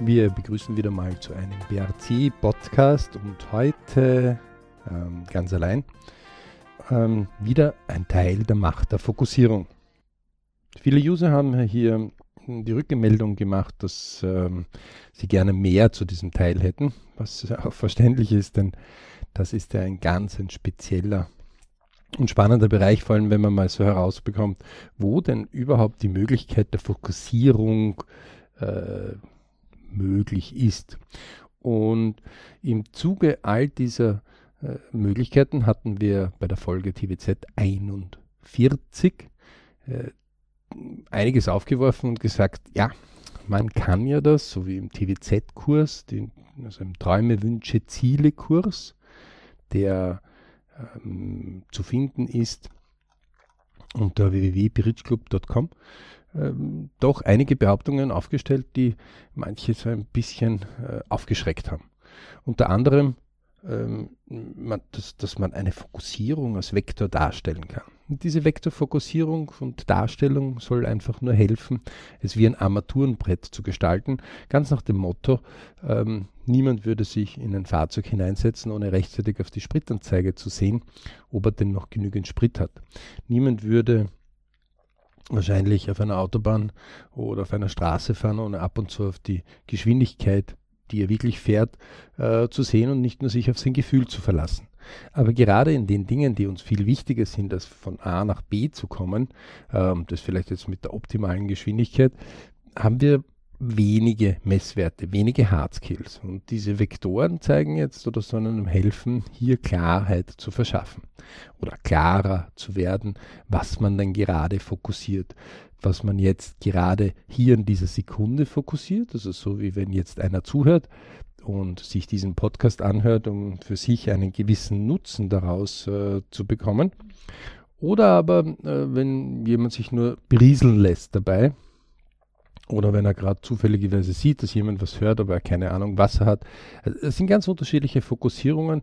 Wir begrüßen wieder mal zu einem BRC-Podcast und heute ähm, ganz allein ähm, wieder ein Teil der Macht der Fokussierung. Viele User haben hier die Rückmeldung gemacht, dass ähm, sie gerne mehr zu diesem Teil hätten, was auch verständlich ist, denn das ist ja ein ganz ein spezieller und spannender Bereich, vor allem wenn man mal so herausbekommt, wo denn überhaupt die Möglichkeit der Fokussierung äh, möglich ist. Und im Zuge all dieser äh, Möglichkeiten hatten wir bei der Folge TWZ 41 äh, einiges aufgeworfen und gesagt, ja, man kann ja das, so wie im TWZ-Kurs, also im Träume, Wünsche, Ziele-Kurs, der ähm, zu finden ist unter www.bridgeclub.com, ähm, doch einige Behauptungen aufgestellt, die manche so ein bisschen äh, aufgeschreckt haben. Unter anderem, ähm, man, dass, dass man eine Fokussierung als Vektor darstellen kann. Und diese Vektorfokussierung und Darstellung soll einfach nur helfen, es wie ein Armaturenbrett zu gestalten, ganz nach dem Motto, ähm, niemand würde sich in ein Fahrzeug hineinsetzen, ohne rechtzeitig auf die Spritanzeige zu sehen, ob er denn noch genügend Sprit hat. Niemand würde wahrscheinlich auf einer Autobahn oder auf einer Straße fahren, ohne ab und zu auf die Geschwindigkeit, die er wirklich fährt, äh, zu sehen und nicht nur sich auf sein Gefühl zu verlassen. Aber gerade in den Dingen, die uns viel wichtiger sind, als von A nach B zu kommen, ähm, das vielleicht jetzt mit der optimalen Geschwindigkeit, haben wir wenige Messwerte, wenige Hardskills. Und diese Vektoren zeigen jetzt oder sollen einem helfen, hier Klarheit zu verschaffen oder klarer zu werden, was man dann gerade fokussiert, was man jetzt gerade hier in dieser Sekunde fokussiert. Also so wie wenn jetzt einer zuhört und sich diesen Podcast anhört, um für sich einen gewissen Nutzen daraus äh, zu bekommen. Oder aber, äh, wenn jemand sich nur berieseln lässt dabei, oder wenn er gerade zufälligerweise sieht, dass jemand was hört, aber er keine Ahnung, was er hat. Also, es sind ganz unterschiedliche Fokussierungen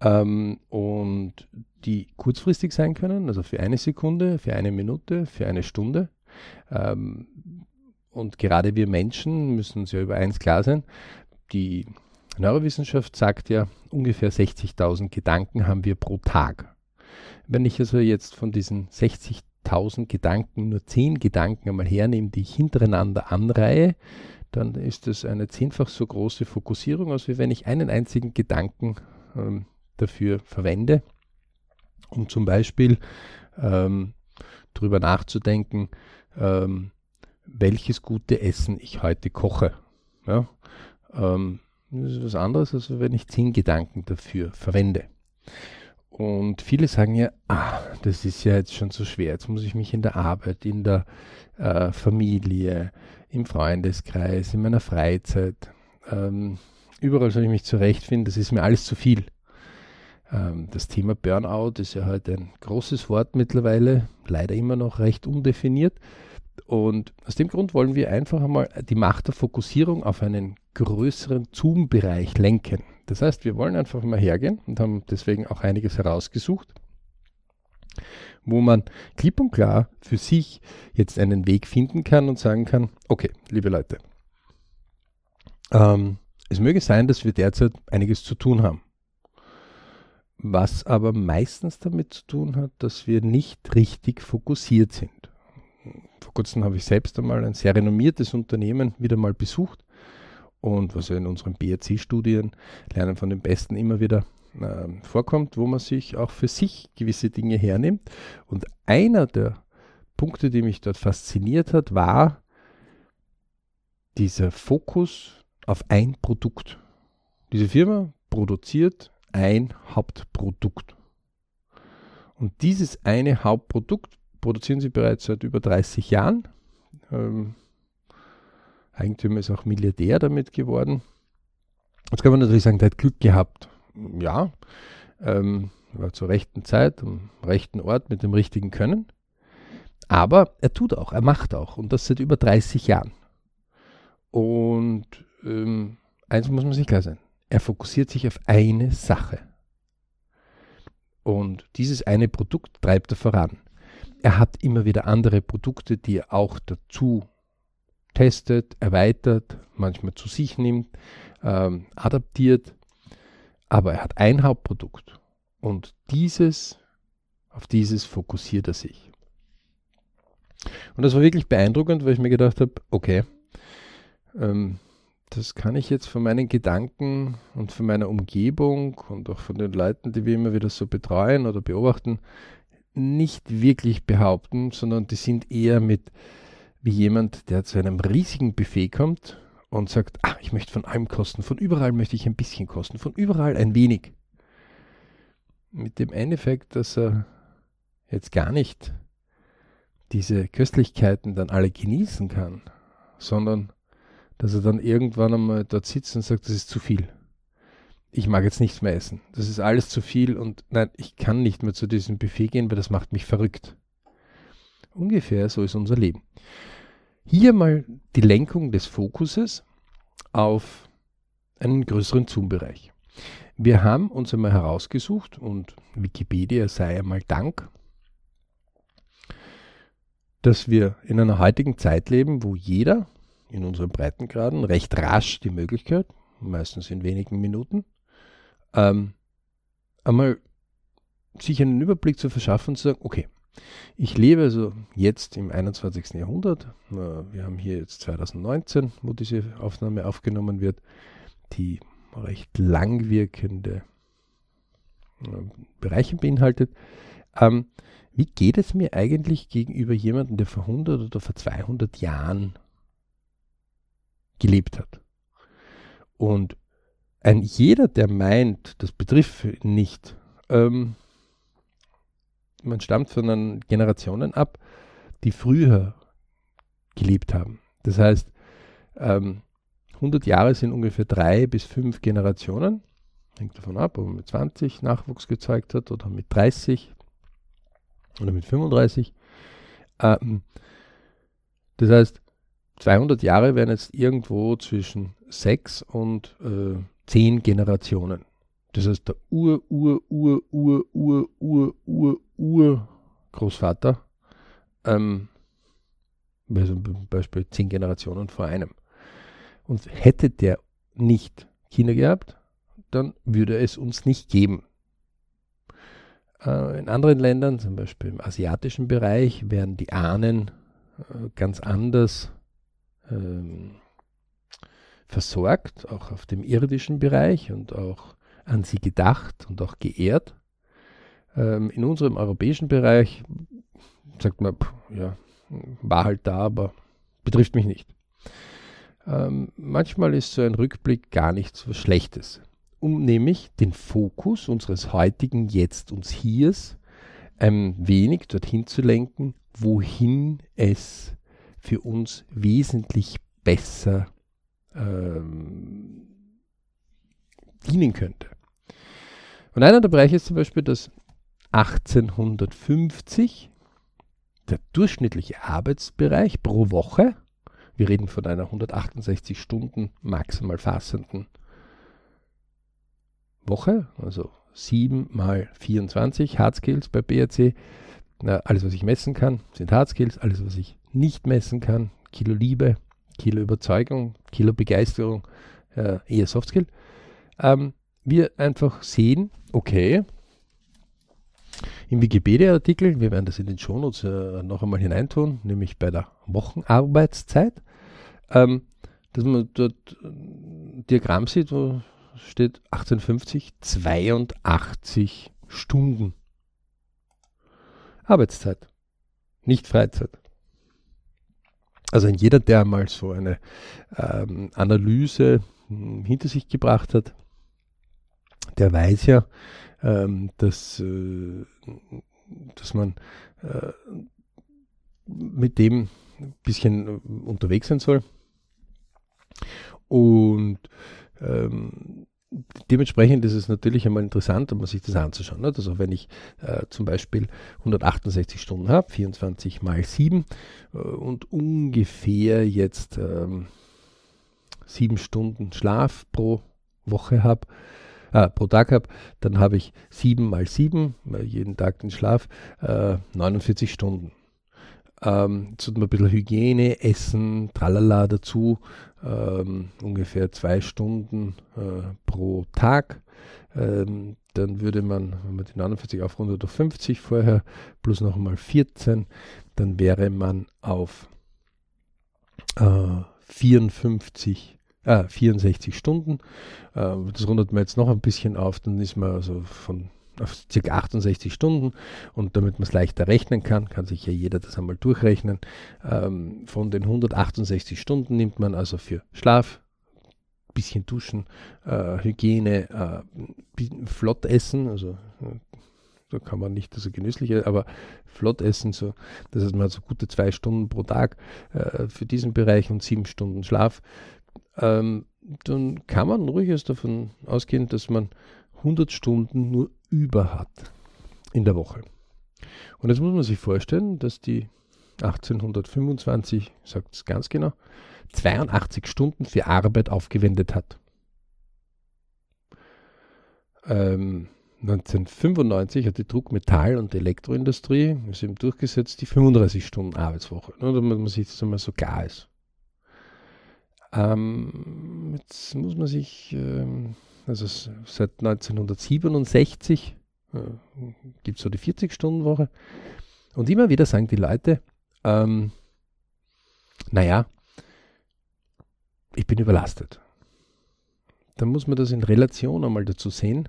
ähm, und die kurzfristig sein können, also für eine Sekunde, für eine Minute, für eine Stunde. Ähm, und gerade wir Menschen müssen uns ja über eins klar sein. Die Neurowissenschaft sagt ja, ungefähr 60.000 Gedanken haben wir pro Tag. Wenn ich also jetzt von diesen 60.000 1000 Gedanken, nur 10 Gedanken einmal hernehme, die ich hintereinander anreihe, dann ist es eine zehnfach so große Fokussierung, als wenn ich einen einzigen Gedanken ähm, dafür verwende, um zum Beispiel ähm, darüber nachzudenken, ähm, welches gute Essen ich heute koche. Ja? Ähm, das ist was anderes, als wenn ich zehn Gedanken dafür verwende. Und viele sagen ja, ah, das ist ja jetzt schon zu schwer. Jetzt muss ich mich in der Arbeit, in der äh, Familie, im Freundeskreis, in meiner Freizeit, ähm, überall soll ich mich zurechtfinden. Das ist mir alles zu viel. Ähm, das Thema Burnout ist ja heute ein großes Wort mittlerweile, leider immer noch recht undefiniert. Und aus dem Grund wollen wir einfach einmal die Macht der Fokussierung auf einen größeren Zoom-Bereich lenken. Das heißt, wir wollen einfach mal hergehen und haben deswegen auch einiges herausgesucht, wo man klipp und klar für sich jetzt einen Weg finden kann und sagen kann, okay, liebe Leute, ähm, es möge sein, dass wir derzeit einiges zu tun haben. Was aber meistens damit zu tun hat, dass wir nicht richtig fokussiert sind. Vor kurzem habe ich selbst einmal ein sehr renommiertes Unternehmen wieder mal besucht und was in unseren BRC-Studien Lernen von den Besten immer wieder äh, vorkommt, wo man sich auch für sich gewisse Dinge hernimmt. Und einer der Punkte, die mich dort fasziniert hat, war dieser Fokus auf ein Produkt. Diese Firma produziert ein Hauptprodukt. Und dieses eine Hauptprodukt produzieren sie bereits seit über 30 Jahren. Ähm, Eigentümer ist auch Milliardär damit geworden. Jetzt kann man natürlich sagen, der hat Glück gehabt. Ja, ähm, war zur rechten Zeit, am rechten Ort mit dem richtigen Können. Aber er tut auch, er macht auch und das seit über 30 Jahren. Und ähm, eins muss man sich klar sein, er fokussiert sich auf eine Sache. Und dieses eine Produkt treibt er voran. Er hat immer wieder andere Produkte, die er auch dazu testet, erweitert, manchmal zu sich nimmt, ähm, adaptiert. Aber er hat ein Hauptprodukt und dieses, auf dieses fokussiert er sich. Und das war wirklich beeindruckend, weil ich mir gedacht habe, okay, ähm, das kann ich jetzt von meinen Gedanken und von meiner Umgebung und auch von den Leuten, die wir immer wieder so betreuen oder beobachten, nicht wirklich behaupten, sondern die sind eher mit wie jemand, der zu einem riesigen Buffet kommt und sagt, ah, ich möchte von allem kosten, von überall möchte ich ein bisschen kosten, von überall ein wenig. Mit dem Endeffekt, dass er jetzt gar nicht diese Köstlichkeiten dann alle genießen kann, sondern dass er dann irgendwann einmal dort sitzt und sagt, das ist zu viel. Ich mag jetzt nichts mehr essen. Das ist alles zu viel und nein, ich kann nicht mehr zu diesem Buffet gehen, weil das macht mich verrückt. Ungefähr so ist unser Leben. Hier mal die Lenkung des Fokuses auf einen größeren Zoom-Bereich. Wir haben uns einmal herausgesucht und Wikipedia sei einmal Dank, dass wir in einer heutigen Zeit leben, wo jeder in unseren Breitengraden recht rasch die Möglichkeit, meistens in wenigen Minuten, ähm, einmal sich einen Überblick zu verschaffen und zu sagen, okay, ich lebe also jetzt im 21. Jahrhundert. Wir haben hier jetzt 2019, wo diese Aufnahme aufgenommen wird, die recht langwirkende äh, Bereiche beinhaltet. Ähm, wie geht es mir eigentlich gegenüber jemandem, der vor 100 oder vor 200 Jahren gelebt hat? Und ein jeder, der meint, das betrifft nicht, ähm, man stammt von den Generationen ab, die früher gelebt haben. Das heißt, ähm, 100 Jahre sind ungefähr drei bis fünf Generationen. Hängt davon ab, ob man mit 20 Nachwuchs gezeigt hat oder mit 30 oder mit 35. Ähm, das heißt, 200 Jahre wären jetzt irgendwo zwischen sechs und äh, zehn Generationen. Das heißt, der Ur, Ur, Ur, Ur, Ur, Ur, Ur, Ur Großvater, ähm, also zum Beispiel zehn Generationen vor einem. Und hätte der nicht Kinder gehabt, dann würde es uns nicht geben. Äh, in anderen Ländern, zum Beispiel im asiatischen Bereich, werden die Ahnen äh, ganz anders ähm, versorgt, auch auf dem irdischen Bereich und auch an sie gedacht und auch geehrt. Ähm, in unserem europäischen Bereich sagt man, pff, ja, war halt da, aber betrifft mich nicht. Ähm, manchmal ist so ein Rückblick gar nichts was Schlechtes, um nämlich den Fokus unseres heutigen Jetzt und Hiers ein wenig dorthin zu lenken, wohin es für uns wesentlich besser ähm, dienen könnte. Und einer der Bereiche ist zum Beispiel, dass 1850 der durchschnittliche Arbeitsbereich pro Woche, wir reden von einer 168 Stunden maximal fassenden Woche, also 7 mal 24 Hard Skills bei BRC. Na, alles, was ich messen kann, sind Hard Skills, alles, was ich nicht messen kann, Kilo Liebe, Kilo Überzeugung, Kilo Begeisterung, äh, eher Soft Skill. Ähm, wir einfach sehen, okay, im Wikipedia-Artikel, wir werden das in den Shownotes äh, noch einmal hineintun, nämlich bei der Wochenarbeitszeit, ähm, dass man dort ein Diagramm sieht, wo steht 1850 82 Stunden Arbeitszeit, nicht Freizeit. Also jeder, der mal so eine ähm, Analyse hm, hinter sich gebracht hat, der weiß ja, ähm, dass, äh, dass man äh, mit dem ein bisschen unterwegs sein soll. Und ähm, dementsprechend ist es natürlich einmal interessant, um sich das anzuschauen. Also wenn ich äh, zum Beispiel 168 Stunden habe, 24 mal 7 äh, und ungefähr jetzt ähm, 7 Stunden Schlaf pro Woche habe, äh, pro Tag habe, dann habe ich 7 mal 7, jeden Tag den Schlaf, äh, 49 Stunden. Ähm, jetzt hat man ein bisschen Hygiene, Essen, tralala dazu, ähm, ungefähr zwei Stunden äh, pro Tag. Ähm, dann würde man, wenn man die 49 aufrundet auf 50 vorher, plus noch einmal 14, dann wäre man auf äh, 54, äh, 64 Stunden. Äh, das rundet man jetzt noch ein bisschen auf, dann ist man also von auf ca. 68 Stunden und damit man es leichter rechnen kann, kann sich ja jeder das einmal durchrechnen. Ähm, von den 168 Stunden nimmt man also für Schlaf, bisschen duschen, äh, Hygiene, äh, flott essen, also äh, da kann man nicht so genüsslich, aber flott essen, so, das heißt, man hat so gute zwei Stunden pro Tag äh, für diesen Bereich und sieben Stunden Schlaf. Ähm, dann kann man ruhig davon ausgehen, dass man 100 Stunden nur über hat in der Woche. Und jetzt muss man sich vorstellen, dass die 1825, sagt es ganz genau, 82 Stunden für Arbeit aufgewendet hat. Ähm, 1995 hat die Druck-, Metall- und Elektroindustrie ist eben durchgesetzt die 35 Stunden Arbeitswoche, nur damit man sich das einmal so klar ist. Ähm, jetzt muss man sich, ähm, also seit 1967 äh, gibt es so die 40-Stunden-Woche und immer wieder sagen die Leute, ähm, naja, ich bin überlastet. Dann muss man das in Relation einmal dazu sehen.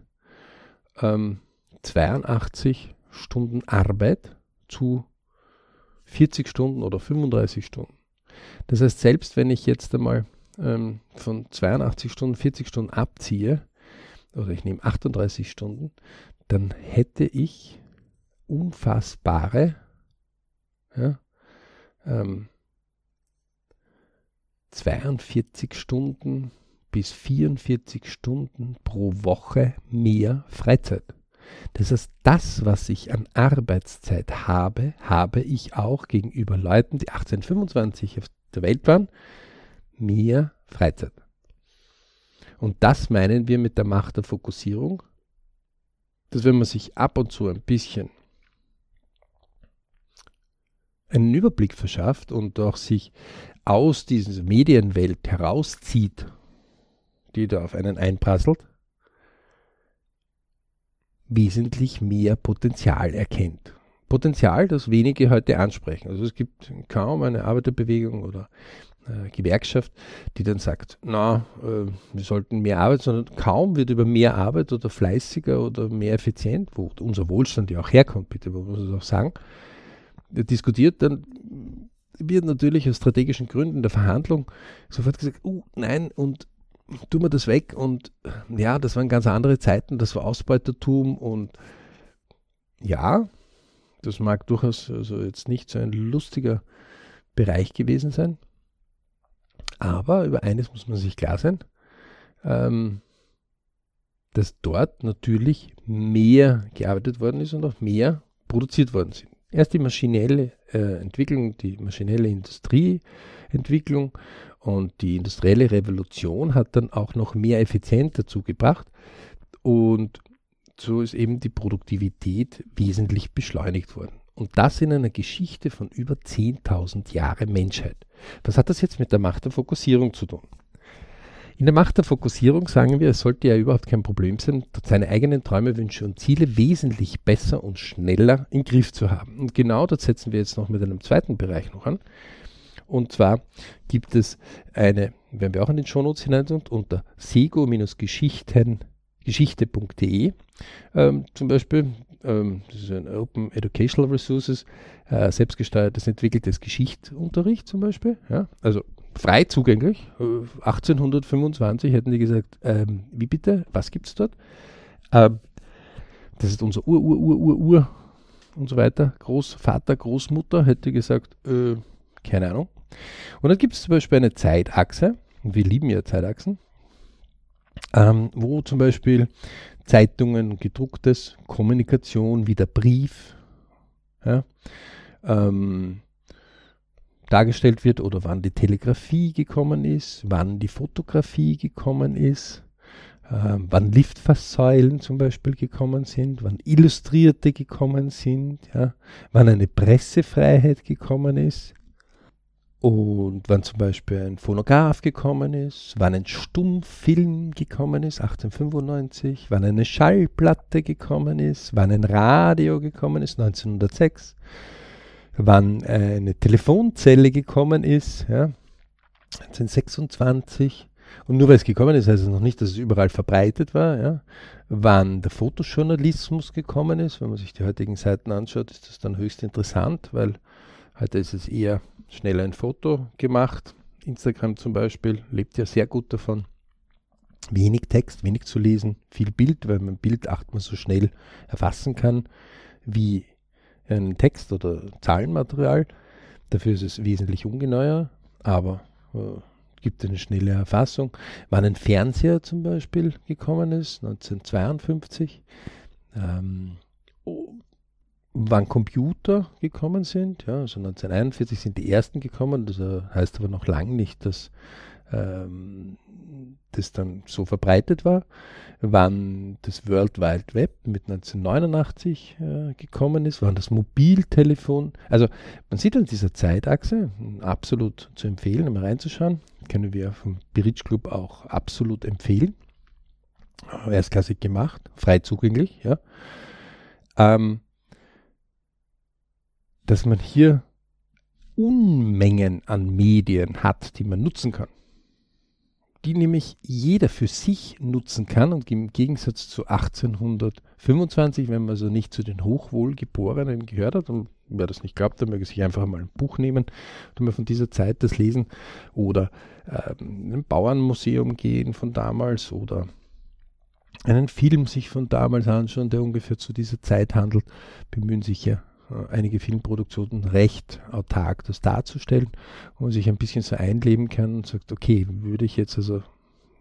Ähm, 82 Stunden Arbeit zu 40 Stunden oder 35 Stunden. Das heißt, selbst wenn ich jetzt einmal ähm, von 82 Stunden 40 Stunden abziehe, oder ich nehme 38 Stunden, dann hätte ich unfassbare ja, ähm, 42 Stunden bis 44 Stunden pro Woche mehr Freizeit. Das heißt, das, was ich an Arbeitszeit habe, habe ich auch gegenüber Leuten, die 1825 auf der Welt waren, mehr Freizeit. Und das meinen wir mit der Macht der Fokussierung, dass wenn man sich ab und zu ein bisschen einen Überblick verschafft und auch sich aus dieser Medienwelt herauszieht, die da auf einen einprasselt, wesentlich mehr Potenzial erkennt. Potenzial, das wenige heute ansprechen. Also es gibt kaum eine Arbeiterbewegung oder äh, Gewerkschaft, die dann sagt, na, äh, wir sollten mehr Arbeit, sondern kaum wird über mehr Arbeit oder fleißiger oder mehr effizient, wo unser Wohlstand ja auch herkommt, bitte, man muss es auch sagen, diskutiert, dann wird natürlich aus strategischen Gründen der Verhandlung sofort gesagt, uh, nein, und tun wir das weg. Und ja, das waren ganz andere Zeiten, das war Ausbeutertum und ja, das mag durchaus also jetzt nicht so ein lustiger Bereich gewesen sein, aber über eines muss man sich klar sein, ähm, dass dort natürlich mehr gearbeitet worden ist und auch mehr produziert worden sind. Erst die maschinelle äh, Entwicklung, die maschinelle Industrieentwicklung und die industrielle Revolution hat dann auch noch mehr Effizienz dazu gebracht und so ist eben die Produktivität wesentlich beschleunigt worden. Und das in einer Geschichte von über 10.000 Jahren Menschheit. Was hat das jetzt mit der Macht der Fokussierung zu tun? In der Macht der Fokussierung sagen wir, es sollte ja überhaupt kein Problem sein, seine eigenen Träume, Wünsche und Ziele wesentlich besser und schneller im Griff zu haben. Und genau das setzen wir jetzt noch mit einem zweiten Bereich noch an. Und zwar gibt es eine, wenn wir auch in den Shownotes hinein sind, unter sego-geschichten geschichte.de ähm, zum Beispiel, ähm, das ist ein Open Educational Resources, äh, selbstgesteuertes, entwickeltes Geschichtsunterricht zum Beispiel, ja, also frei zugänglich. 1825 äh, hätten die gesagt, ähm, wie bitte, was gibt es dort? Ähm, das ist unser Ur, Ur, Ur, Ur, Ur und so weiter. Großvater, Großmutter hätte gesagt, äh, keine Ahnung. Und dann gibt es zum Beispiel eine Zeitachse, wir lieben ja Zeitachsen, ähm, wo zum Beispiel Zeitungen, gedrucktes, Kommunikation wie der Brief ja, ähm, dargestellt wird oder wann die Telegrafie gekommen ist, wann die Fotografie gekommen ist, äh, wann Liftfasssäulen zum Beispiel gekommen sind, wann Illustrierte gekommen sind, ja, wann eine Pressefreiheit gekommen ist und wann zum Beispiel ein Phonograph gekommen ist, wann ein Stummfilm gekommen ist, 1895, wann eine Schallplatte gekommen ist, wann ein Radio gekommen ist, 1906, wann eine Telefonzelle gekommen ist, ja, 1926 und nur weil es gekommen ist, heißt es noch nicht, dass es überall verbreitet war. Ja. Wann der Fotojournalismus gekommen ist, wenn man sich die heutigen Seiten anschaut, ist das dann höchst interessant, weil heute ist es eher schnell ein Foto gemacht. Instagram zum Beispiel lebt ja sehr gut davon. Wenig Text, wenig zu lesen, viel Bild, weil man Bild achtmal so schnell erfassen kann wie ein Text oder Zahlenmaterial. Dafür ist es wesentlich ungenauer, aber äh, gibt eine schnelle Erfassung. Wann ein Fernseher zum Beispiel gekommen ist, 1952. Ähm, wann Computer gekommen sind, ja, also 1941 sind die ersten gekommen, das heißt aber noch lange nicht, dass ähm, das dann so verbreitet war, wann das World Wide Web mit 1989 äh, gekommen ist, wann das Mobiltelefon, also man sieht an dieser Zeitachse, absolut zu empfehlen, mal reinzuschauen, können wir vom Bridge Club auch absolut empfehlen. Erstklassig gemacht, frei zugänglich, ja. Ähm, dass man hier Unmengen an Medien hat, die man nutzen kann. Die nämlich jeder für sich nutzen kann und im Gegensatz zu 1825, wenn man also nicht zu den Hochwohlgeborenen gehört hat und wer das nicht glaubt, der möge sich einfach mal ein Buch nehmen und mal von dieser Zeit das lesen oder ähm, ein Bauernmuseum gehen von damals oder einen Film sich von damals anschauen, der ungefähr zu dieser Zeit handelt, bemühen sich ja äh, einige Filmproduktionen recht autark das darzustellen, wo man sich ein bisschen so einleben kann und sagt, okay, würde ich jetzt also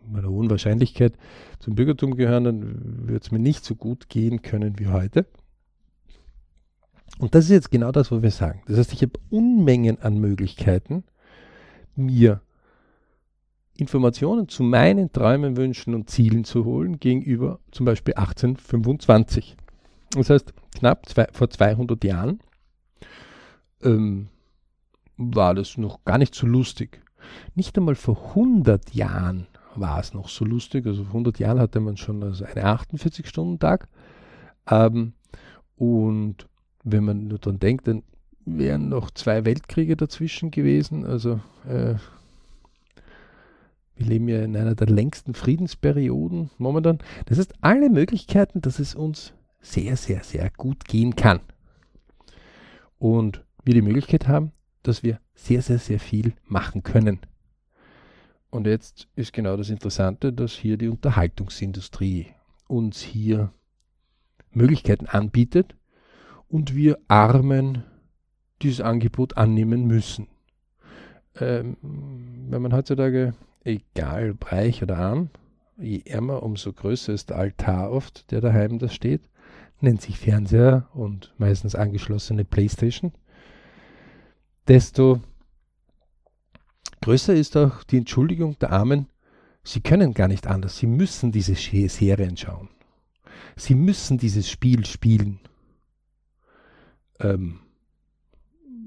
mit einer hohen Wahrscheinlichkeit zum Bürgertum gehören, dann würde es mir nicht so gut gehen können wie heute. Und das ist jetzt genau das, was wir sagen. Das heißt, ich habe Unmengen an Möglichkeiten, mir Informationen zu meinen Träumen, Wünschen und Zielen zu holen gegenüber zum Beispiel 1825. Das heißt, knapp zwei, vor 200 Jahren ähm, war das noch gar nicht so lustig. Nicht einmal vor 100 Jahren war es noch so lustig. Also vor 100 Jahren hatte man schon also einen 48-Stunden-Tag. Ähm, und wenn man nur dann denkt, dann wären noch zwei Weltkriege dazwischen gewesen. Also äh, wir leben ja in einer der längsten Friedensperioden momentan. Das heißt, alle Möglichkeiten, dass es uns sehr, sehr, sehr gut gehen kann. Und wir die Möglichkeit haben, dass wir sehr, sehr, sehr viel machen können. Und jetzt ist genau das Interessante, dass hier die Unterhaltungsindustrie uns hier Möglichkeiten anbietet und wir Armen dieses Angebot annehmen müssen. Ähm, wenn man heutzutage, egal reich oder arm, je ärmer, umso größer ist der Altar oft, der daheim da steht nennt sich Fernseher und meistens angeschlossene Playstation, desto größer ist auch die Entschuldigung der Armen, sie können gar nicht anders, sie müssen diese Serien schauen. Sie müssen dieses Spiel spielen. Ähm,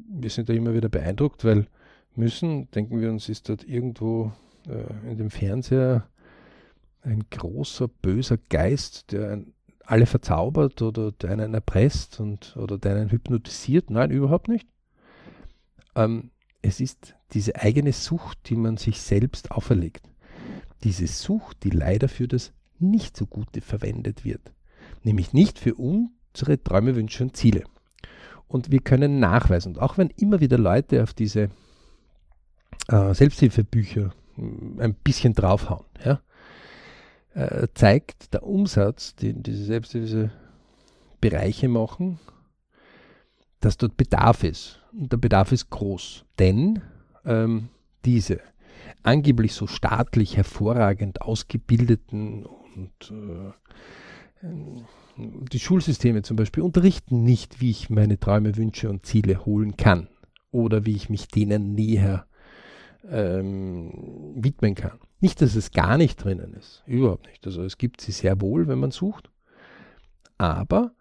wir sind da immer wieder beeindruckt, weil müssen, denken wir uns, ist dort irgendwo äh, in dem Fernseher ein großer, böser Geist, der ein alle verzaubert oder deinen erpresst und, oder deinen hypnotisiert. Nein, überhaupt nicht. Ähm, es ist diese eigene Sucht, die man sich selbst auferlegt. Diese Sucht, die leider für das nicht so Gute verwendet wird. Nämlich nicht für unsere Träume, Wünsche und Ziele. Und wir können nachweisen, und auch wenn immer wieder Leute auf diese äh, Selbsthilfebücher ein bisschen draufhauen, ja, äh, zeigt der Umsatz, den diese selbst Bereiche machen, dass dort Bedarf ist. Und der Bedarf ist groß, denn ähm, diese angeblich so staatlich hervorragend ausgebildeten und äh, die Schulsysteme zum Beispiel unterrichten nicht, wie ich meine Träume, Wünsche und Ziele holen kann oder wie ich mich denen näher ähm, widmen kann. Nicht, dass es gar nicht drinnen ist, überhaupt nicht. Also es gibt sie sehr wohl, wenn man sucht, aber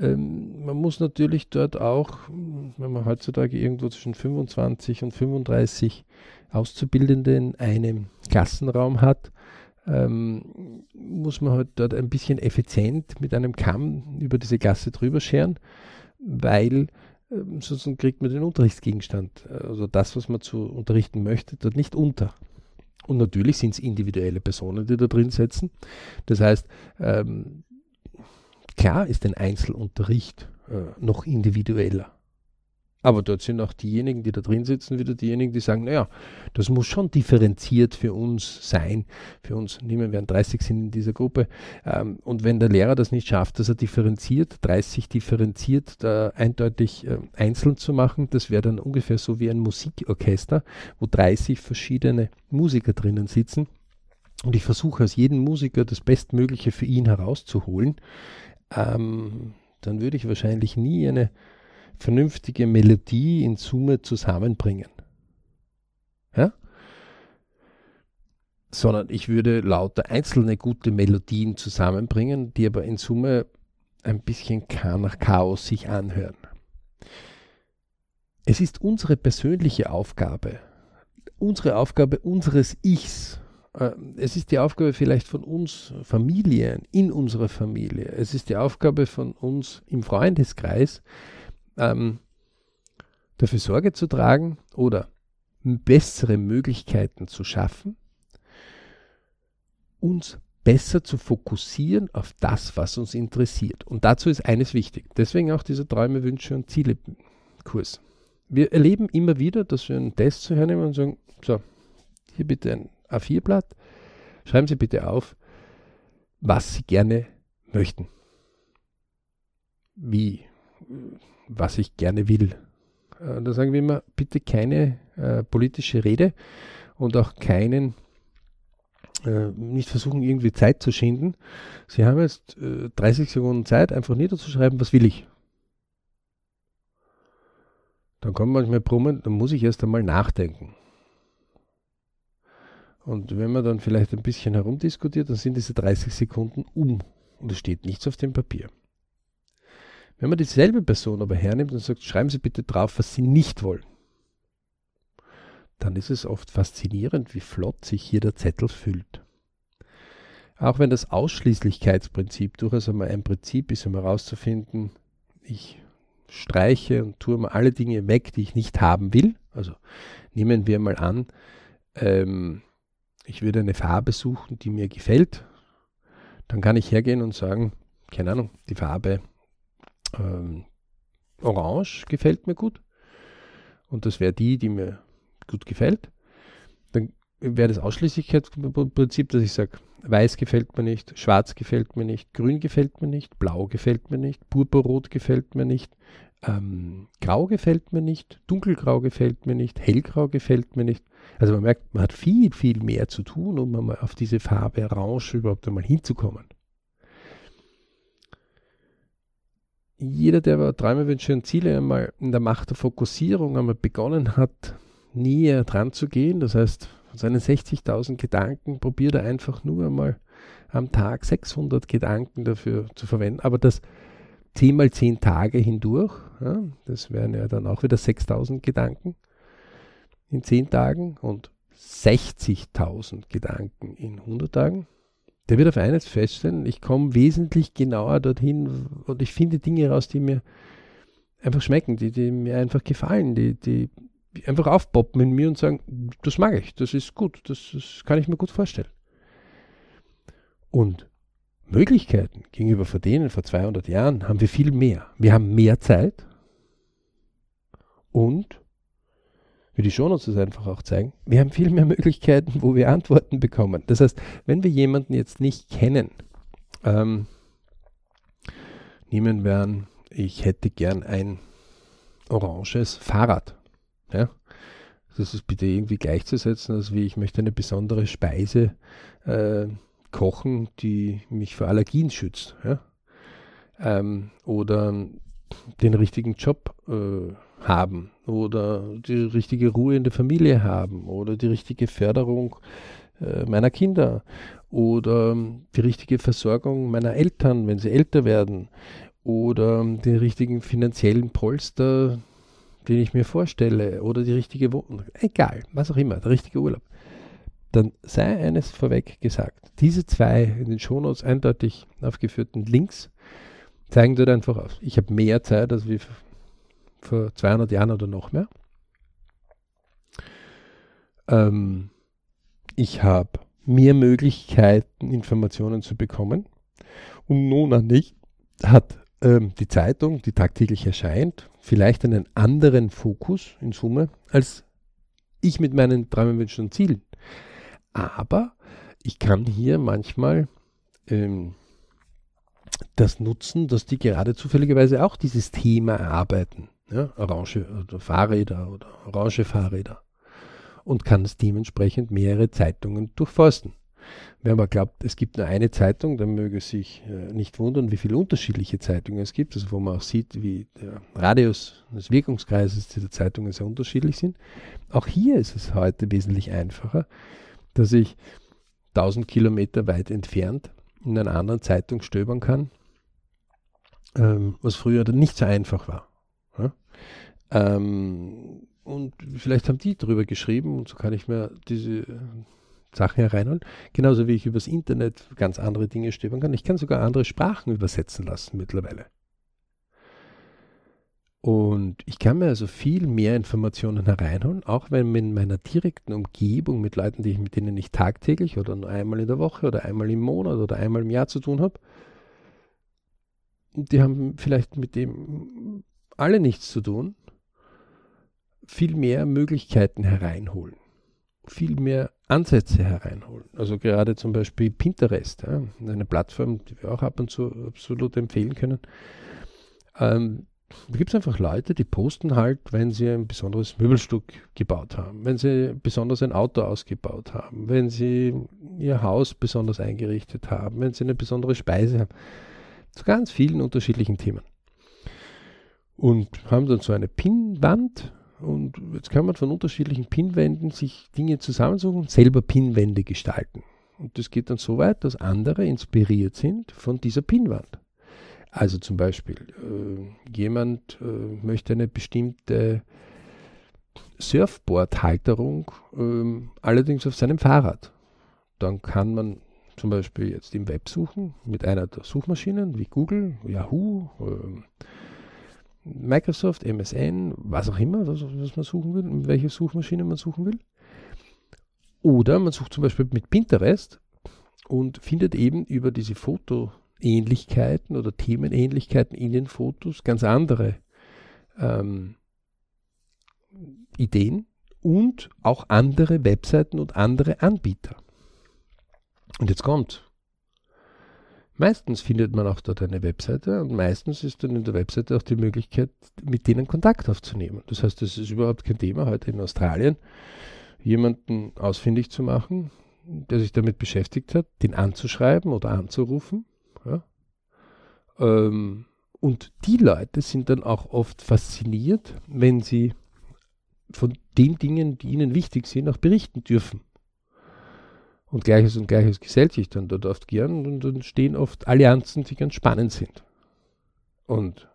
ähm, man muss natürlich dort auch, wenn man heutzutage irgendwo zwischen 25 und 35 Auszubildende in einem Klassenraum hat, ähm, muss man halt dort ein bisschen effizient mit einem Kamm über diese Klasse drüber scheren, weil sonst kriegt man den Unterrichtsgegenstand, also das, was man zu unterrichten möchte, dort nicht unter. Und natürlich sind es individuelle Personen, die da drin sitzen. Das heißt, ähm, klar ist ein Einzelunterricht äh, noch individueller. Aber dort sind auch diejenigen, die da drin sitzen, wieder diejenigen, die sagen, naja, das muss schon differenziert für uns sein. Für uns, nehmen wir an, 30 sind in dieser Gruppe. Ähm, und wenn der Lehrer das nicht schafft, dass er differenziert, 30 differenziert, da eindeutig äh, einzeln zu machen, das wäre dann ungefähr so wie ein Musikorchester, wo 30 verschiedene Musiker drinnen sitzen. Und ich versuche aus jedem Musiker das Bestmögliche für ihn herauszuholen. Ähm, dann würde ich wahrscheinlich nie eine vernünftige Melodie in Summe zusammenbringen. Ja? Sondern ich würde lauter einzelne gute Melodien zusammenbringen, die aber in Summe ein bisschen nach Chaos sich anhören. Es ist unsere persönliche Aufgabe, unsere Aufgabe unseres Ichs. Äh, es ist die Aufgabe vielleicht von uns Familien, in unserer Familie. Es ist die Aufgabe von uns im Freundeskreis, ähm, dafür Sorge zu tragen oder bessere Möglichkeiten zu schaffen, uns besser zu fokussieren auf das, was uns interessiert. Und dazu ist eines wichtig. Deswegen auch dieser Träume, Wünsche und Ziele Kurs. Wir erleben immer wieder, dass wir einen Test zu hernehmen und sagen, so, hier bitte ein A4-Blatt, schreiben Sie bitte auf, was Sie gerne möchten. Wie was ich gerne will. Äh, da sagen wir immer, bitte keine äh, politische Rede und auch keinen, äh, nicht versuchen irgendwie Zeit zu schinden. Sie haben jetzt äh, 30 Sekunden Zeit, einfach niederzuschreiben, was will ich. Dann kommen manchmal Brummen, dann muss ich erst einmal nachdenken. Und wenn man dann vielleicht ein bisschen herumdiskutiert, dann sind diese 30 Sekunden um und es steht nichts auf dem Papier. Wenn man dieselbe Person aber hernimmt und sagt, schreiben Sie bitte drauf, was Sie nicht wollen, dann ist es oft faszinierend, wie flott sich hier der Zettel füllt. Auch wenn das Ausschließlichkeitsprinzip durchaus einmal ein Prinzip ist, um herauszufinden, ich streiche und tue mal alle Dinge weg, die ich nicht haben will. Also nehmen wir mal an, ähm, ich würde eine Farbe suchen, die mir gefällt. Dann kann ich hergehen und sagen, keine Ahnung, die Farbe ähm, Orange gefällt mir gut. Und das wäre die, die mir gut gefällt. Dann wäre das Ausschließlichkeitsprinzip, dass ich sage, weiß gefällt mir nicht, schwarz gefällt mir nicht, grün gefällt mir nicht, blau gefällt mir nicht, purpurrot gefällt mir nicht, ähm, grau gefällt mir nicht, dunkelgrau gefällt mir nicht, hellgrau gefällt mir nicht. Also man merkt, man hat viel, viel mehr zu tun, um mal auf diese Farbe Orange überhaupt einmal hinzukommen. Jeder, der Träume, Wünsche und Ziele einmal in der Macht der Fokussierung einmal begonnen hat, näher dran zu gehen, das heißt, von seinen 60.000 Gedanken probiert er einfach nur einmal am Tag 600 Gedanken dafür zu verwenden, aber das 10 mal 10 Tage hindurch, ja, das wären ja dann auch wieder 6.000 Gedanken in 10 Tagen und 60.000 Gedanken in 100 Tagen der wird auf eines feststellen, ich komme wesentlich genauer dorthin und ich finde Dinge raus, die mir einfach schmecken, die, die mir einfach gefallen, die, die einfach aufpoppen in mir und sagen, das mag ich, das ist gut, das, das kann ich mir gut vorstellen. Und Möglichkeiten gegenüber vor denen vor 200 Jahren haben wir viel mehr. Wir haben mehr Zeit und wie die Shownotes das einfach auch zeigen, wir haben viel mehr Möglichkeiten, wo wir Antworten bekommen. Das heißt, wenn wir jemanden jetzt nicht kennen, ähm, nehmen wir an, ich hätte gern ein oranges Fahrrad. Ja? Das ist bitte irgendwie gleichzusetzen, als wie ich möchte eine besondere Speise äh, kochen, die mich vor Allergien schützt. Ja? Ähm, oder den richtigen Job äh, haben oder die richtige Ruhe in der Familie haben oder die richtige Förderung äh, meiner Kinder oder die richtige Versorgung meiner Eltern, wenn sie älter werden oder den richtigen finanziellen Polster, den ich mir vorstelle oder die richtige Wohnung, egal, was auch immer, der richtige Urlaub, dann sei eines vorweg gesagt. Diese zwei in den Shownotes eindeutig aufgeführten Links zeigen dort einfach aus. Ich habe mehr Zeit als wie vor 200 Jahren oder noch mehr. Ähm, ich habe mehr Möglichkeiten, Informationen zu bekommen. Und nun an dich hat ähm, die Zeitung, die tagtäglich erscheint, vielleicht einen anderen Fokus in Summe als ich mit meinen Träumen, Wünschen und Zielen. Aber ich kann hier manchmal ähm, das nutzen, dass die gerade zufälligerweise auch dieses Thema erarbeiten. Ja, orange oder Fahrräder oder orange Fahrräder. Und kann dementsprechend mehrere Zeitungen durchforsten. Wer aber glaubt, es gibt nur eine Zeitung, dann möge sich äh, nicht wundern, wie viele unterschiedliche Zeitungen es gibt, also wo man auch sieht, wie der Radius des Wirkungskreises dieser Zeitungen sehr unterschiedlich sind. Auch hier ist es heute wesentlich einfacher, dass ich 1000 Kilometer weit entfernt in einer anderen Zeitung stöbern kann, ähm, was früher nicht so einfach war. Ja? Ähm, und vielleicht haben die darüber geschrieben und so kann ich mir diese Sachen hereinholen. Genauso wie ich übers Internet ganz andere Dinge stöbern kann. Ich kann sogar andere Sprachen übersetzen lassen mittlerweile. Und ich kann mir also viel mehr Informationen hereinholen, auch wenn in meiner direkten Umgebung mit Leuten, die ich, mit denen ich tagtäglich oder nur einmal in der Woche oder einmal im Monat oder einmal im Jahr zu tun habe, die haben vielleicht mit dem alle nichts zu tun, viel mehr Möglichkeiten hereinholen, viel mehr Ansätze hereinholen. Also gerade zum Beispiel Pinterest, ja, eine Plattform, die wir auch ab und zu absolut empfehlen können. Ähm, da gibt es einfach Leute, die posten halt, wenn sie ein besonderes Möbelstück gebaut haben, wenn sie besonders ein Auto ausgebaut haben, wenn sie ihr Haus besonders eingerichtet haben, wenn sie eine besondere Speise haben. Zu ganz vielen unterschiedlichen Themen. Und haben dann so eine Pinnwand und jetzt kann man von unterschiedlichen Pinwänden sich Dinge zusammensuchen und selber Pinwände gestalten. Und das geht dann so weit, dass andere inspiriert sind von dieser Pinwand. Also zum Beispiel, äh, jemand äh, möchte eine bestimmte Surfboard-Halterung, äh, allerdings auf seinem Fahrrad. Dann kann man zum Beispiel jetzt im Web suchen mit einer der Suchmaschinen wie Google, Yahoo, ähm, Microsoft, MSN, was auch immer, was, was man suchen will, welche Suchmaschine man suchen will. Oder man sucht zum Beispiel mit Pinterest und findet eben über diese Foto- Ähnlichkeiten oder Themenähnlichkeiten in den Fotos, ganz andere ähm, Ideen und auch andere Webseiten und andere Anbieter. Und jetzt kommt. Meistens findet man auch dort eine Webseite und meistens ist dann in der Webseite auch die Möglichkeit, mit denen Kontakt aufzunehmen. Das heißt, es ist überhaupt kein Thema heute in Australien, jemanden ausfindig zu machen, der sich damit beschäftigt hat, den anzuschreiben oder anzurufen ja? Ähm, und die Leute sind dann auch oft fasziniert, wenn sie von den Dingen, die ihnen wichtig sind, auch berichten dürfen. Und Gleiches und Gleiches gesellt sich dann dort oft gern und dann stehen oft Allianzen, die ganz spannend sind. Und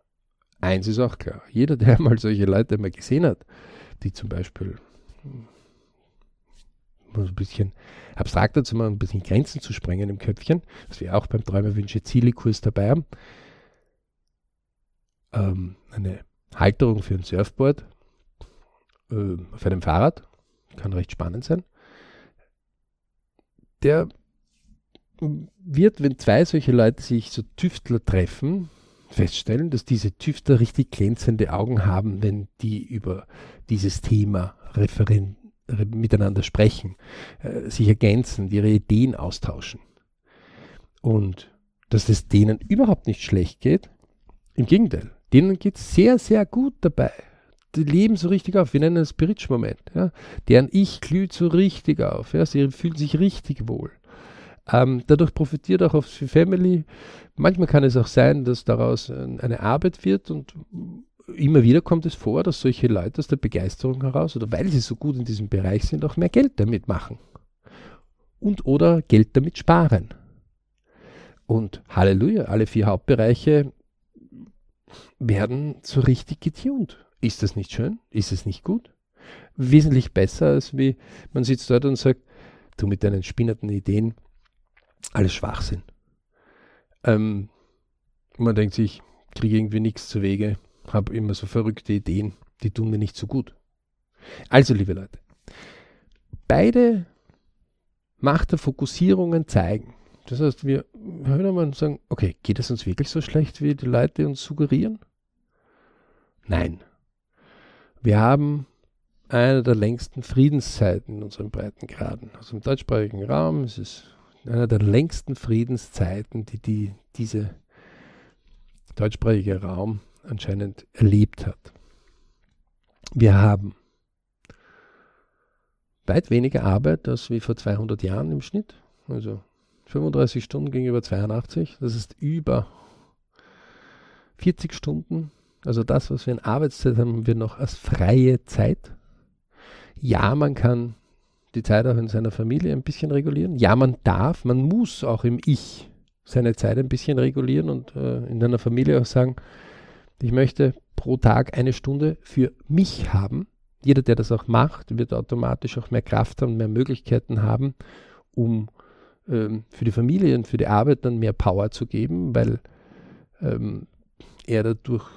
eins ist auch klar, jeder, der mal solche Leute mal gesehen hat, die zum Beispiel ein bisschen abstrakter zu machen, ein bisschen Grenzen zu sprengen im Köpfchen, was wir auch beim Träume Wünsche Ziele Kurs dabei haben. Ähm, eine Halterung für ein Surfboard äh, auf einem Fahrrad, kann recht spannend sein. Der wird, wenn zwei solche Leute sich so Tüftler treffen, feststellen, dass diese Tüftler richtig glänzende Augen haben, wenn die über dieses Thema referieren miteinander sprechen, äh, sich ergänzen, ihre Ideen austauschen. Und dass es denen überhaupt nicht schlecht geht, im Gegenteil, denen geht es sehr, sehr gut dabei. Die leben so richtig auf, wir nennen es Spiritsch-Moment. Ja? Deren Ich glüht so richtig auf, ja? sie fühlen sich richtig wohl. Ähm, dadurch profitiert auch auf die Family. Manchmal kann es auch sein, dass daraus eine Arbeit wird und immer wieder kommt es vor, dass solche Leute aus der Begeisterung heraus oder weil sie so gut in diesem Bereich sind, auch mehr Geld damit machen. Und oder Geld damit sparen. Und Halleluja, alle vier Hauptbereiche werden so richtig getuned. Ist das nicht schön? Ist es nicht gut? Wesentlich besser, als wie man sitzt dort und sagt, du mit deinen spinnerten Ideen, alles Schwachsinn. Ähm, man denkt sich, kriege irgendwie nichts zu Wege, habe immer so verrückte Ideen, die tun mir nicht so gut. Also, liebe Leute, beide Macht der Fokussierungen zeigen. Das heißt, wir hören einmal und sagen, okay, geht es uns wirklich so schlecht, wie die Leute uns suggerieren? Nein. Wir haben eine der längsten Friedenszeiten in unseren Breitengraden. Also im deutschsprachigen Raum ist es einer der längsten Friedenszeiten, die, die diese deutschsprachige Raum anscheinend erlebt hat. Wir haben weit weniger Arbeit als wie vor 200 Jahren im Schnitt. Also 35 Stunden gegenüber 82. Das ist über 40 Stunden. Also das, was wir in Arbeitszeit haben, haben wir noch als freie Zeit. Ja, man kann die Zeit auch in seiner Familie ein bisschen regulieren. Ja, man darf, man muss auch im Ich seine Zeit ein bisschen regulieren und äh, in einer Familie auch sagen, ich möchte pro Tag eine Stunde für mich haben. Jeder, der das auch macht, wird automatisch auch mehr Kraft haben, mehr Möglichkeiten haben, um ähm, für die Familie und für die Arbeit dann mehr Power zu geben, weil ähm, er dadurch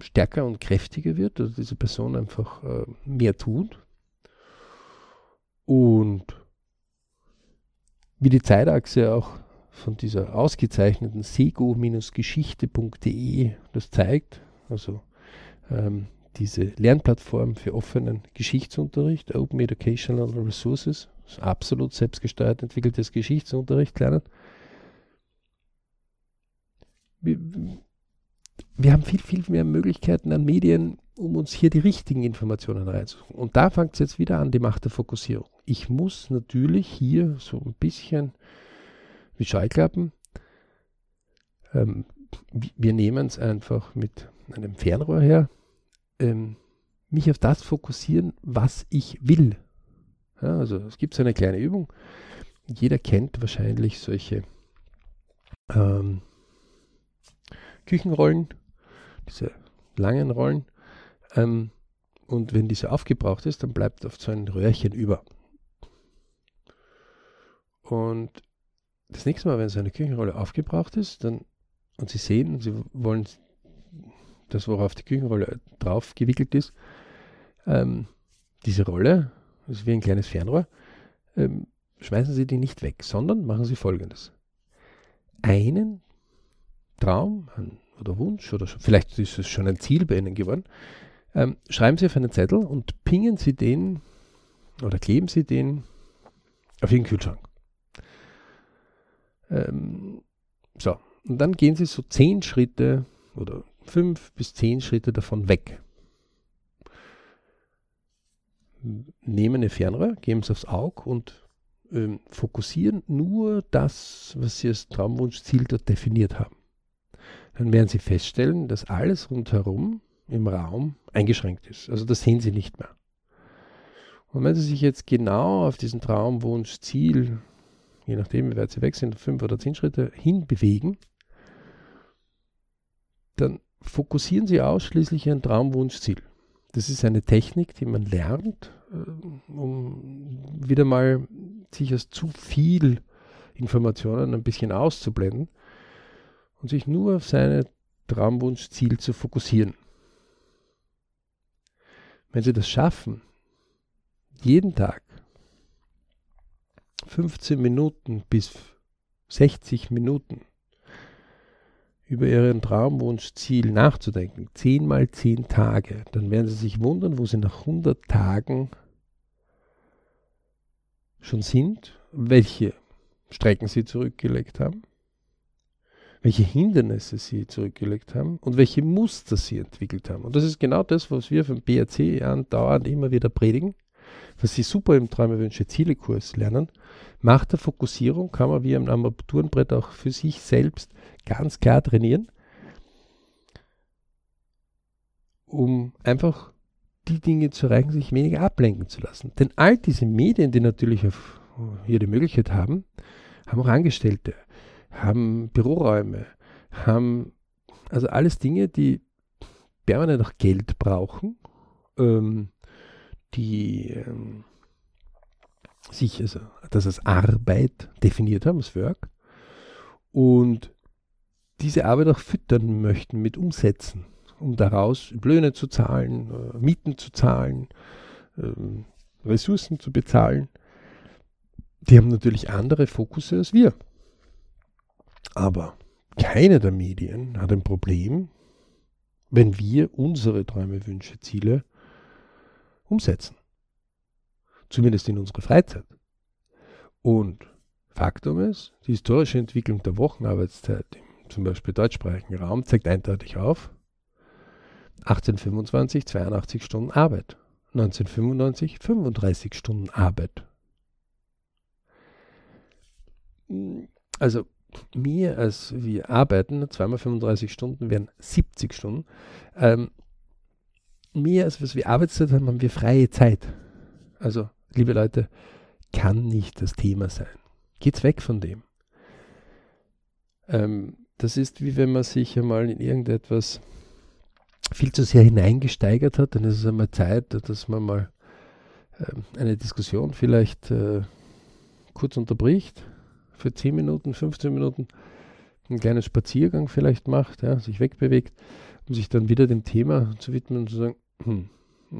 stärker und kräftiger wird, also diese Person einfach äh, mehr tut. Und wie die Zeitachse auch von dieser ausgezeichneten sego-geschichte.de das zeigt, also ähm, diese Lernplattform für offenen Geschichtsunterricht, Open Educational Resources, absolut selbstgesteuert entwickeltes Geschichtsunterricht lernen. Wir, haben viel, viel mehr Möglichkeiten an Medien, um uns hier die richtigen Informationen reinzuholen. Und da fängt es jetzt wieder an, die Macht der Fokussierung. Ich muss natürlich hier so ein bisschen wie Scheuklappen, ähm, wir nehmen es einfach mit einem Fernrohr her, ähm, mich auf das fokussieren, was ich will. Ja, also es gibt so eine kleine Übung. Jeder kennt wahrscheinlich solche ähm, Küchenrollen, diese langen Rollen. Ähm, und wenn diese aufgebraucht ist, dann bleibt auf so ein Röhrchen über. Und das nächste Mal, wenn so eine Küchenrolle aufgebraucht ist, dann und Sie sehen, Sie wollen das, worauf die Küchenrolle drauf gewickelt ist, ähm, diese Rolle, das ist wie ein kleines Fernrohr, ähm, schmeißen Sie die nicht weg, sondern machen Sie folgendes. Einen Traum oder Wunsch oder vielleicht ist es schon ein Ziel bei Ihnen geworden, ähm, schreiben Sie auf einen Zettel und pingen Sie den oder kleben Sie den auf Ihren Kühlschrank. Ähm, so, und dann gehen Sie so zehn Schritte oder fünf bis zehn Schritte davon weg. Nehmen eine Fernrohr, geben es aufs Auge und ähm, fokussieren nur das, was Sie als Traumwunschziel dort definiert haben. Dann werden Sie feststellen, dass alles rundherum im Raum eingeschränkt ist. Also das sehen Sie nicht mehr. Und wenn Sie sich jetzt genau auf diesen Traumwunschziel, je nachdem, wie weit Sie weg sind, fünf oder zehn Schritte hinbewegen, dann fokussieren Sie ausschließlich Ihren Traumwunschziel. Das ist eine Technik, die man lernt, äh, um wieder mal sich aus zu viel Informationen ein bisschen auszublenden und sich nur auf sein Traumwunschziel zu fokussieren. Wenn Sie das schaffen, jeden Tag 15 Minuten bis 60 Minuten über Ihren Traumwunschziel nachzudenken, 10 mal 10 Tage, dann werden Sie sich wundern, wo Sie nach 100 Tagen schon sind, welche Strecken Sie zurückgelegt haben, welche Hindernisse Sie zurückgelegt haben und welche Muster Sie entwickelt haben. Und das ist genau das, was wir vom BRC andauernd immer wieder predigen, was Sie super im Träume, Wünsche, Ziele-Kurs lernen. Macht der Fokussierung kann man wie am Armaturenbrett auch für sich selbst ganz klar trainieren. um einfach die Dinge zu erreichen, sich weniger ablenken zu lassen. Denn all diese Medien, die natürlich hier die Möglichkeit haben, haben auch Angestellte, haben Büroräume, haben also alles Dinge, die permanent auch Geld brauchen, ähm, die ähm, sich also das als Arbeit definiert haben, das Work, und diese Arbeit auch füttern möchten mit Umsätzen, um daraus Löhne zu zahlen, äh, Mieten zu zahlen, äh, Ressourcen zu bezahlen. Die haben natürlich andere Fokusse als wir. Aber keine der Medien hat ein Problem, wenn wir unsere Träume, Wünsche, Ziele umsetzen. Zumindest in unserer Freizeit. Und Faktum ist, die historische Entwicklung der Wochenarbeitszeit im zum Beispiel deutschsprachigen Raum zeigt eindeutig auf, 1825 82 Stunden Arbeit, 1995 35 Stunden Arbeit. Also mehr als wir arbeiten, zweimal 35 Stunden wären 70 Stunden. Ähm, mehr als wir Arbeitszeit haben, haben wir freie Zeit. Also, liebe Leute, kann nicht das Thema sein. Geht's weg von dem. Ähm, das ist wie wenn man sich einmal in irgendetwas viel zu sehr hineingesteigert hat, dann ist es einmal Zeit, dass man mal ähm, eine Diskussion vielleicht äh, kurz unterbricht, für 10 Minuten, 15 Minuten einen kleinen Spaziergang vielleicht macht, ja, sich wegbewegt, um sich dann wieder dem Thema zu widmen und zu sagen, hm,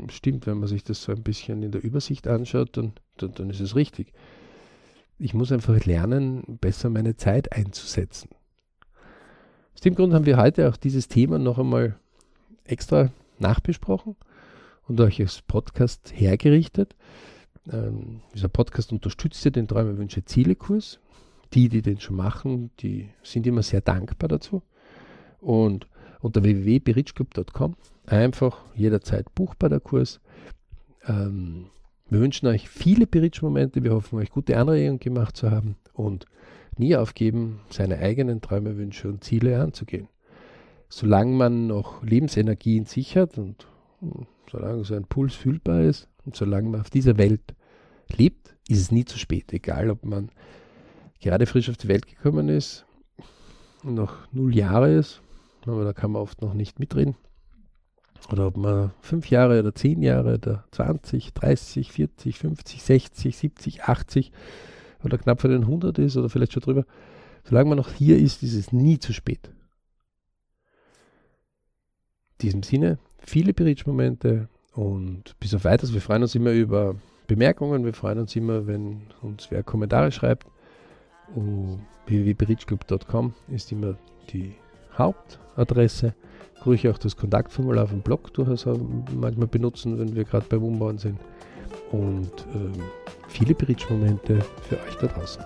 stimmt, wenn man sich das so ein bisschen in der Übersicht anschaut, dann, dann, dann ist es richtig. Ich muss einfach lernen, besser meine Zeit einzusetzen. Aus dem Grund haben wir heute auch dieses Thema noch einmal extra nachbesprochen und euch als Podcast hergerichtet. Ähm, dieser Podcast unterstützt ja den Träume, Wünsche, Ziele Kurs die, die den schon machen, die sind immer sehr dankbar dazu. Und unter www.berichclub.com einfach jederzeit buchbar der Kurs. Ähm, wir wünschen euch viele Berichtsmomente. Wir hoffen, euch gute Anregungen gemacht zu haben und nie aufgeben, seine eigenen Träume, Wünsche und Ziele anzugehen. Solange man noch Lebensenergie in sich hat und, und solange so ein Puls fühlbar ist und solange man auf dieser Welt lebt, ist es nie zu spät. Egal, ob man gerade frisch auf die Welt gekommen ist und noch null Jahre ist, aber da kann man oft noch nicht mitreden. Oder ob man fünf Jahre oder zehn Jahre oder 20, 30, 40, 50, 60, 70, 80 oder knapp vor den 100 ist oder vielleicht schon drüber. Solange man noch hier ist, ist es nie zu spät. In diesem Sinne, viele Berichtsmomente und bis auf weiteres. Wir freuen uns immer über Bemerkungen, wir freuen uns immer, wenn uns wer Kommentare schreibt www.bridgeclub.com ist immer die Hauptadresse. Ruhig auch das Kontaktformular auf dem Blog durchaus manchmal benutzen, wenn wir gerade beim Umbauen sind. Und ähm, viele Bridge-Momente für euch da draußen.